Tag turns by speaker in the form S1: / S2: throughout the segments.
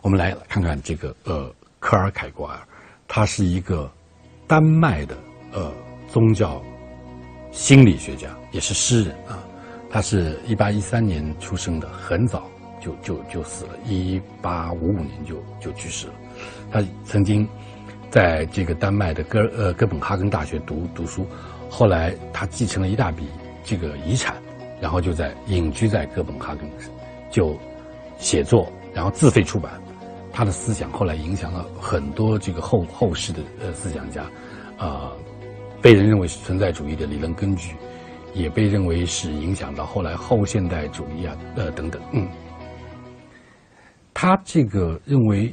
S1: 我们来看看这个呃科尔凯郭尔，他是一个丹麦的呃宗教心理学家，也是诗人啊。他是一八一三年出生的，很早就就就死了，一八五五年就就去世了。他曾经在这个丹麦的哥呃哥本哈根大学读读书，后来他继承了一大笔这个遗产，然后就在隐居在哥本哈根，就写作，然后自费出版。他的思想后来影响了很多这个后后世的呃思想家，啊，被人认为是存在主义的理论根据。也被认为是影响到后来后现代主义啊，呃等等，嗯，他这个认为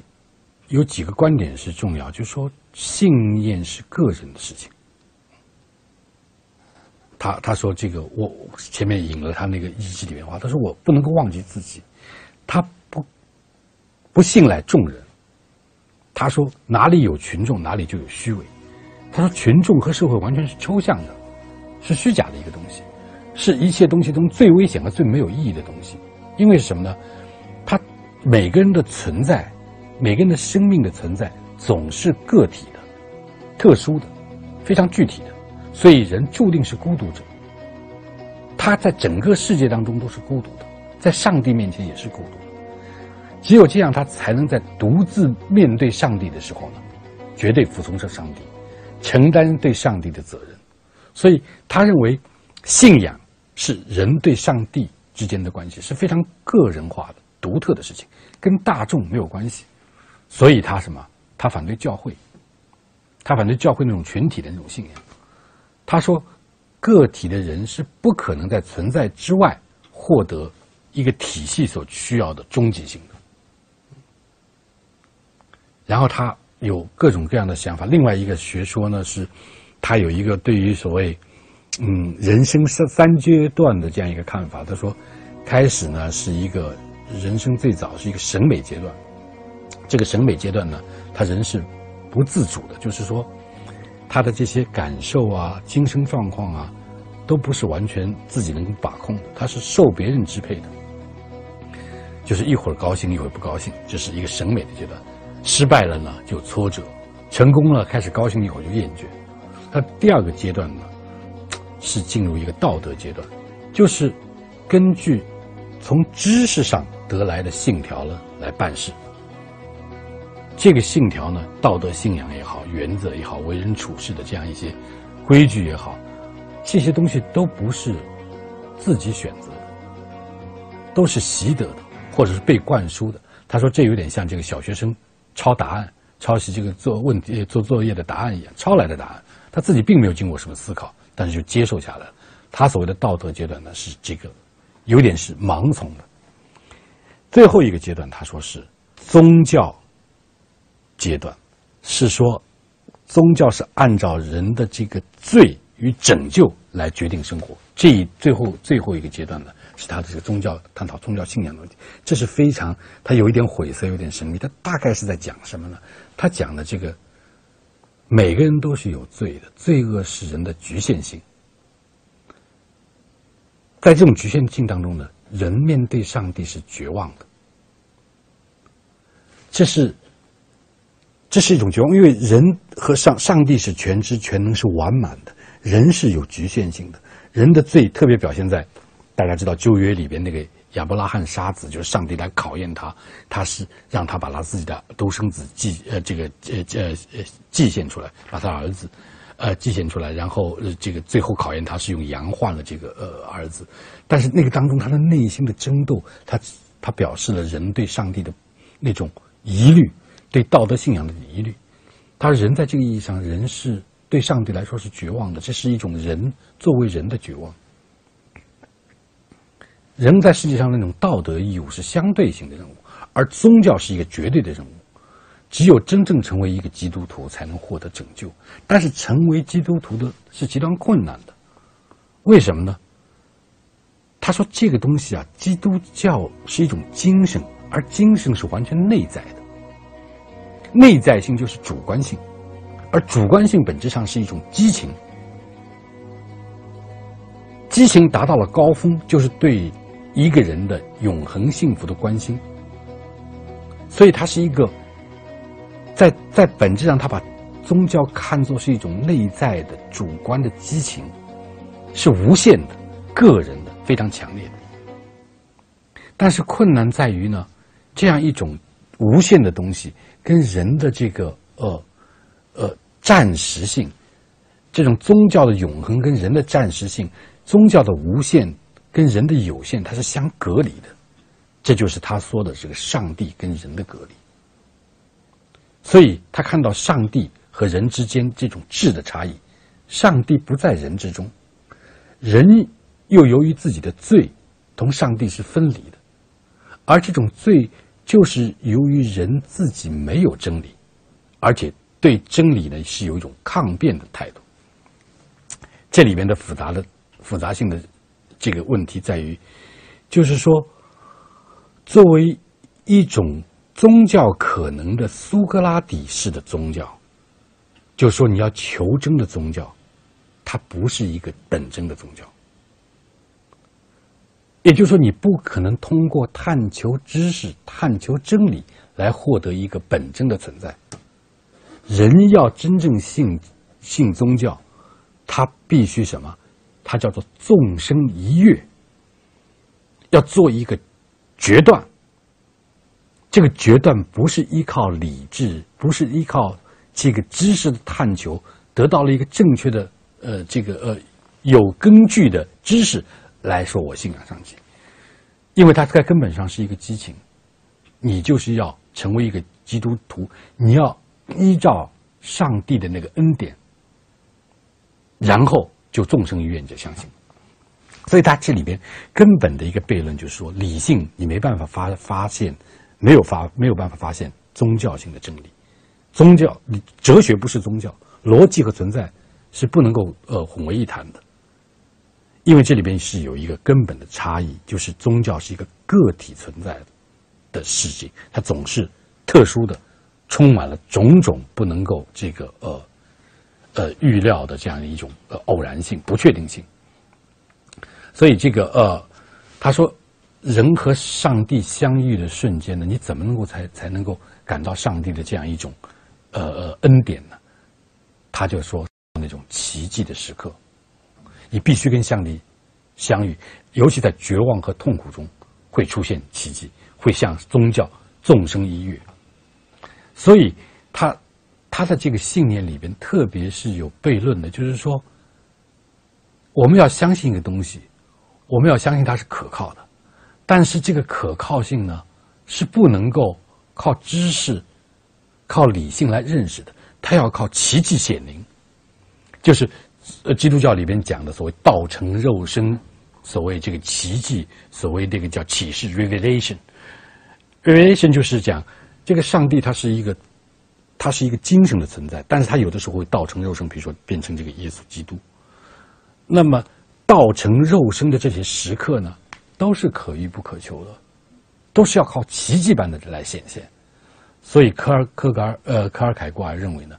S1: 有几个观点是重要，就是说信念是个人的事情。他他说这个我前面引了他那个日记里面话，他说我不能够忘记自己，他不信赖众人。他说哪里有群众，哪里就有虚伪。他说群众和社会完全是抽象的。是虚假的一个东西，是一切东西中最危险和最没有意义的东西。因为什么呢？他每个人的存在，每个人的生命的存在，总是个体的、特殊的、非常具体的。所以人注定是孤独者。他在整个世界当中都是孤独的，在上帝面前也是孤独。只有这样，他才能在独自面对上帝的时候呢，绝对服从着上帝，承担对上帝的责任。所以，他认为信仰是人对上帝之间的关系，是非常个人化的、独特的事情，跟大众没有关系。所以他什么？他反对教会，他反对教会那种群体的那种信仰。他说，个体的人是不可能在存在之外获得一个体系所需要的终极性的。然后他有各种各样的想法。另外一个学说呢是。他有一个对于所谓，嗯，人生三三阶段的这样一个看法。他说，开始呢是一个人生最早是一个审美阶段，这个审美阶段呢，他人是不自主的，就是说，他的这些感受啊、精神状况啊，都不是完全自己能够把控的，他是受别人支配的，就是一会儿高兴一会儿不高兴，这是一个审美的阶段。失败了呢就挫折，成功了开始高兴一会儿就厌倦。那第二个阶段呢，是进入一个道德阶段，就是根据从知识上得来的信条呢来办事。这个信条呢，道德信仰也好，原则也好，为人处事的这样一些规矩也好，这些东西都不是自己选择的，都是习得的，或者是被灌输的。他说，这有点像这个小学生抄答案、抄袭这个做问题、做作业的答案一样，抄来的答案。他自己并没有经过什么思考，但是就接受下来了。他所谓的道德阶段呢，是这个，有点是盲从的。最后一个阶段，他说是宗教阶段，是说宗教是按照人的这个罪与拯救来决定生活。这一最后最后一个阶段呢，是他的这个宗教探讨宗教信仰的问题。这是非常，他有一点晦涩，有点神秘。他大概是在讲什么呢？他讲的这个。每个人都是有罪的，罪恶是人的局限性。在这种局限性当中呢，人面对上帝是绝望的。这是，这是一种绝望，因为人和上上帝是全知全能是完满的，人是有局限性的。人的罪特别表现在，大家知道旧约里边那个。亚伯拉罕杀子，就是上帝来考验他，他是让他把他自己的独生子祭呃这个呃呃呃祭献出来，把他儿子，呃祭献出来，然后呃这个最后考验他是用羊换了这个呃儿子，但是那个当中他的内心的争斗，他他表示了人对上帝的那种疑虑，对道德信仰的疑虑，他人在这个意义上，人是对上帝来说是绝望的，这是一种人作为人的绝望。人在世界上那种道德义务是相对性的任务，而宗教是一个绝对的任务。只有真正成为一个基督徒，才能获得拯救。但是成为基督徒的是极端困难的，为什么呢？他说：“这个东西啊，基督教是一种精神，而精神是完全内在的。内在性就是主观性，而主观性本质上是一种激情。激情达到了高峰，就是对。”一个人的永恒幸福的关心，所以它是一个在在本质上，他把宗教看作是一种内在的主观的激情，是无限的、个人的、非常强烈的。但是困难在于呢，这样一种无限的东西跟人的这个呃呃暂时性，这种宗教的永恒跟人的暂时性，宗教的无限跟人的有限，它是相隔离的。这就是他说的这个上帝跟人的隔离。所以他看到上帝和人之间这种质的差异，上帝不在人之中，人又由于自己的罪，同上帝是分离的。而这种罪，就是由于人自己没有真理，而且对真理呢是有一种抗辩的态度。这里边的复杂的复杂性的这个问题在于，就是说，作为一种宗教可能的苏格拉底式的宗教，就说你要求真的宗教，它不是一个等真的宗教。也就是说，你不可能通过探求知识、探求真理来获得一个本真的存在。人要真正信信宗教，他必须什么？他叫做纵身一跃，要做一个决断。这个决断不是依靠理智，不是依靠这个知识的探求，得到了一个正确的呃这个呃有根据的知识。来说，我信仰上帝，因为它在根本上是一个激情。你就是要成为一个基督徒，你要依照上帝的那个恩典，然后就众生愿就相信。所以，他这里边根本的一个悖论就是说，理性你没办法发发现，没有发没有办法发现宗教性的真理。宗教，哲学不是宗教，逻辑和存在是不能够呃混为一谈的。因为这里边是有一个根本的差异，就是宗教是一个个体存在的的世界，它总是特殊的，充满了种种不能够这个呃呃预料的这样一种呃偶然性、不确定性。所以这个呃，他说人和上帝相遇的瞬间呢，你怎么能够才才能够感到上帝的这样一种呃呃恩典呢？他就说那种奇迹的时刻。你必须跟上帝相遇，尤其在绝望和痛苦中，会出现奇迹，会向宗教纵身一跃。所以，他他的这个信念里边，特别是有悖论的，就是说，我们要相信一个东西，我们要相信它是可靠的，但是这个可靠性呢，是不能够靠知识、靠理性来认识的，它要靠奇迹显灵，就是。呃，基督教里边讲的所谓“道成肉身”，所谓这个奇迹，所谓这个叫启示 （revelation），revelation 就是讲这个上帝他是一个，他是一个精神的存在，但是他有的时候会道成肉身，比如说变成这个耶稣基督。那么道成肉身的这些时刻呢，都是可遇不可求的，都是要靠奇迹般的来显现。所以科尔科格尔呃科尔凯郭尔认为呢，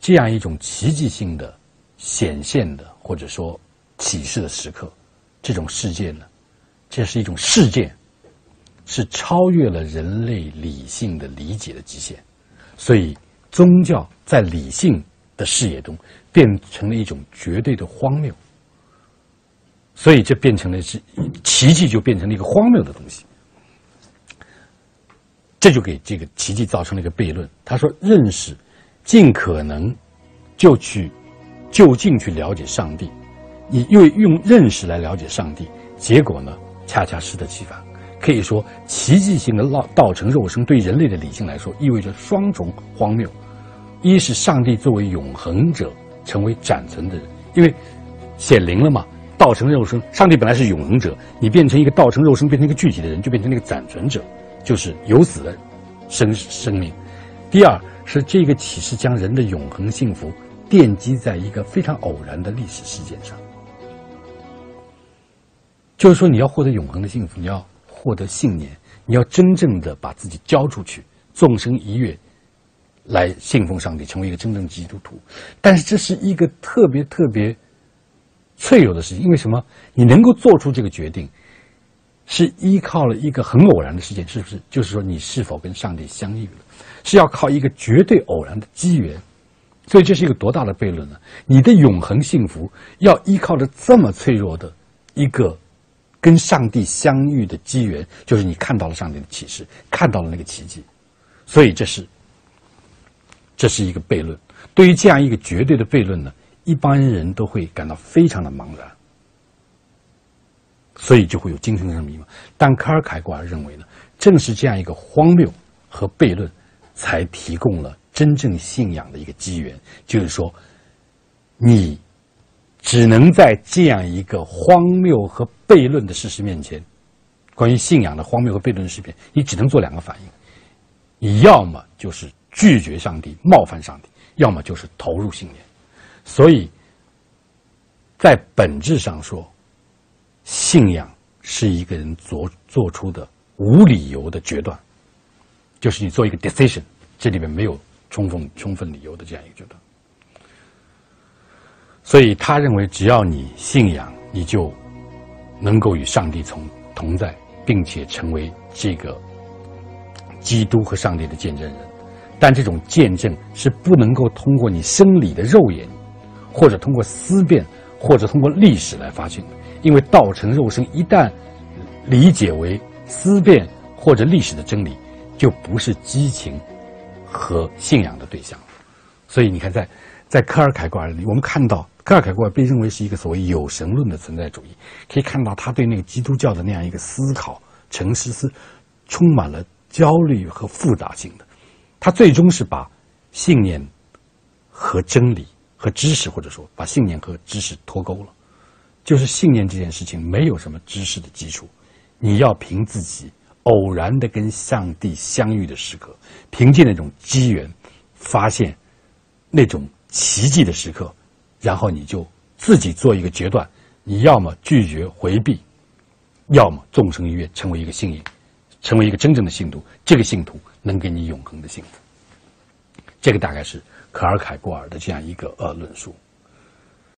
S1: 这样一种奇迹性的。显现的或者说启示的时刻，这种事件呢，这是一种事件，是超越了人类理性的理解的极限，所以宗教在理性的视野中变成了一种绝对的荒谬，所以这变成了是奇迹，就变成了一个荒谬的东西，这就给这个奇迹造成了一个悖论。他说，认识尽可能就去。就近去了解上帝，你又用认识来了解上帝，结果呢，恰恰适得其反。可以说，奇迹性的道道成肉身，对人类的理性来说，意味着双重荒谬：一是上帝作为永恒者成为暂存的人，因为显灵了嘛，道成肉身，上帝本来是永恒者，你变成一个道成肉身，变成一个具体的人，就变成那个暂存者，就是有死的生生命。第二是这个启示将人的永恒幸福。奠基在一个非常偶然的历史事件上，就是说，你要获得永恒的幸福，你要获得信念，你要真正的把自己交出去，纵身一跃，来信奉上帝，成为一个真正基督徒。但是，这是一个特别特别脆弱的事情，因为什么？你能够做出这个决定，是依靠了一个很偶然的事件，是不是？就是说你是否跟上帝相遇了，是要靠一个绝对偶然的机缘。所以这是一个多大的悖论呢？你的永恒幸福要依靠着这么脆弱的一个跟上帝相遇的机缘，就是你看到了上帝的启示，看到了那个奇迹。所以这是这是一个悖论。对于这样一个绝对的悖论呢，一般人都会感到非常的茫然。所以就会有精神上的迷茫。但卡尔凯郭尔认为呢，正是这样一个荒谬和悖论，才提供了真正信仰的一个机缘。就是说，你只能在这样一个荒谬和悖论的事实面前，关于信仰的荒谬和悖论的事实，你只能做两个反应：你要么就是拒绝上帝、冒犯上帝，要么就是投入信念。所以在本质上说。信仰是一个人做做出的无理由的决断，就是你做一个 decision，这里面没有充分充分理由的这样一个决断。所以他认为，只要你信仰，你就能够与上帝同同在，并且成为这个基督和上帝的见证人。但这种见证是不能够通过你生理的肉眼，或者通过思辨，或者通过历史来发现的。因为道成肉身一旦理解为思辨或者历史的真理，就不是激情和信仰的对象。所以你看，在在科尔凯郭尔里，我们看到科尔凯郭尔被认为是一个所谓有神论的存在主义，可以看到他对那个基督教的那样一个思考、沉思是充满了焦虑和复杂性的。他最终是把信念和真理和知识，或者说把信念和知识脱钩了。就是信念这件事情没有什么知识的基础，你要凭自己偶然的跟上帝相遇的时刻，凭借那种机缘，发现那种奇迹的时刻，然后你就自己做一个决断，你要么拒绝回避，要么纵身一跃，成为一个信仰，成为一个真正的信徒。这个信徒能给你永恒的幸福。这个大概是可尔凯郭尔的这样一个呃论述。